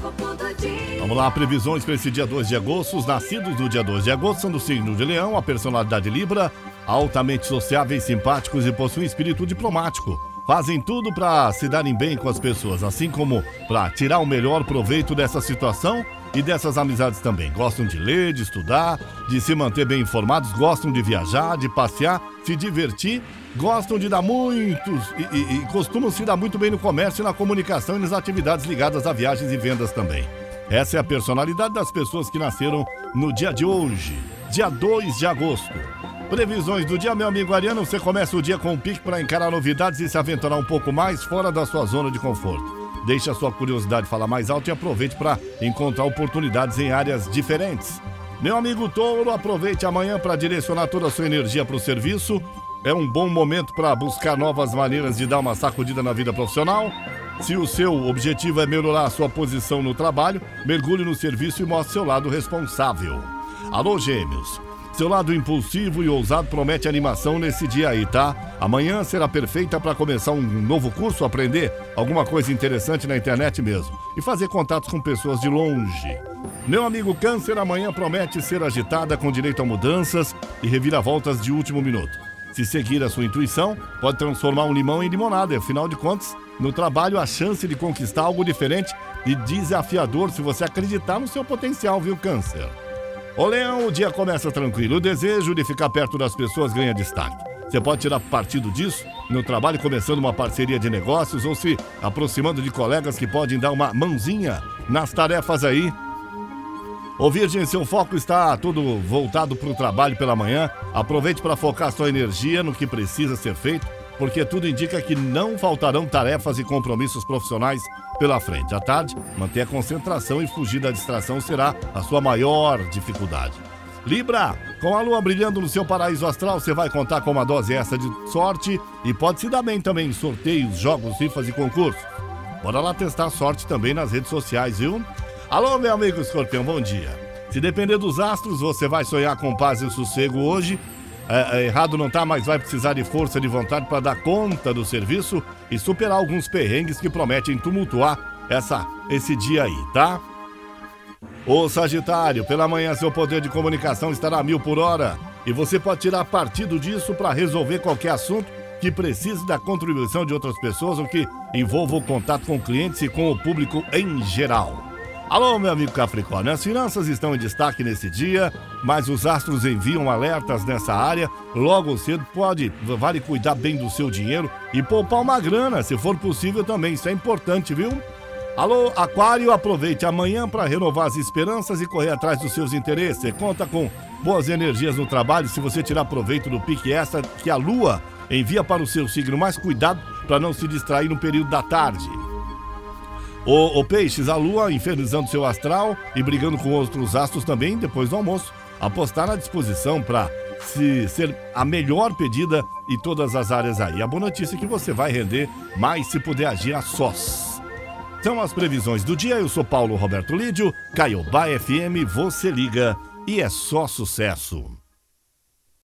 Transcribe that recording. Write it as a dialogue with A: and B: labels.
A: Do.
B: Vamos lá, previsões para esse dia 2 de agosto. Os nascidos no dia 2 de agosto são do signo de Leão, a personalidade Libra, altamente sociáveis, simpáticos e possuem espírito diplomático. Fazem tudo para se darem bem com as pessoas, assim como para tirar o melhor proveito dessa situação e dessas amizades também. Gostam de ler, de estudar, de se manter bem informados, gostam de viajar, de passear, se divertir, gostam de dar muitos e, e, e costumam se dar muito bem no comércio, na comunicação e nas atividades ligadas a viagens e vendas também. Essa é a personalidade das pessoas que nasceram no dia de hoje, dia 2 de agosto. Previsões do dia, meu amigo Ariano, você começa o dia com um pique para encarar novidades e se aventurar um pouco mais fora da sua zona de conforto. Deixe a sua curiosidade falar mais alto e aproveite para encontrar oportunidades em áreas diferentes. Meu amigo Touro, aproveite amanhã para direcionar toda a sua energia para o serviço. É um bom momento para buscar novas maneiras de dar uma sacudida na vida profissional. Se o seu objetivo é melhorar a sua posição no trabalho, mergulhe no serviço e mostre seu lado responsável. Alô, gêmeos. Seu lado impulsivo e ousado promete animação nesse dia aí, tá? Amanhã será perfeita para começar um novo curso, aprender alguma coisa interessante na internet mesmo e fazer contatos com pessoas de longe. Meu amigo Câncer, amanhã promete ser agitada com direito a mudanças e reviravoltas de último minuto. Se seguir a sua intuição, pode transformar um limão em limonada. Afinal de contas, no trabalho, a chance de conquistar algo diferente e desafiador se você acreditar no seu potencial, viu, Câncer? Ô Leão, o dia começa tranquilo. O desejo de ficar perto das pessoas ganha destaque. Você pode tirar partido disso no trabalho, começando uma parceria de negócios ou se aproximando de colegas que podem dar uma mãozinha nas tarefas aí. Ô Virgem, seu foco está todo voltado para o trabalho pela manhã. Aproveite para focar sua energia no que precisa ser feito, porque tudo indica que não faltarão tarefas e compromissos profissionais pela frente. À tarde, manter a concentração e fugir da distração será a sua maior dificuldade. Libra, com a lua brilhando no seu paraíso astral, você vai contar com uma dose extra de sorte e pode se dar bem também em sorteios, jogos, rifas e concursos. Bora lá testar a sorte também nas redes sociais, viu? Alô, meu amigo escorpião, bom dia. Se depender dos astros, você vai sonhar com paz e sossego hoje é, é, errado não tá, mas vai precisar de força de vontade para dar conta do serviço e superar alguns perrengues que prometem tumultuar essa, esse dia aí, tá? Ô Sagitário, pela manhã seu poder de comunicação estará a mil por hora e você pode tirar partido disso para resolver qualquer assunto que precise da contribuição de outras pessoas ou que envolva o contato com clientes e com o público em geral. Alô, meu amigo Capricórnio, as finanças estão em destaque nesse dia, mas os astros enviam alertas nessa área. Logo cedo pode, vale cuidar bem do seu dinheiro e poupar uma grana, se for possível também, isso é importante, viu? Alô, Aquário, aproveite amanhã para renovar as esperanças e correr atrás dos seus interesses. Você conta com boas energias no trabalho se você tirar proveito do pique extra que a Lua envia para o seu signo, mas cuidado para não se distrair no período da tarde. O, Peixes, a Lua infernizando seu astral e brigando com outros astros também depois do almoço. Apostar na disposição para se ser a melhor pedida em todas as áreas aí. A boa notícia é que você vai render mais se puder agir a sós. São as previsões do dia. Eu sou Paulo Roberto Lídio, Caiobá FM, você liga e é só sucesso.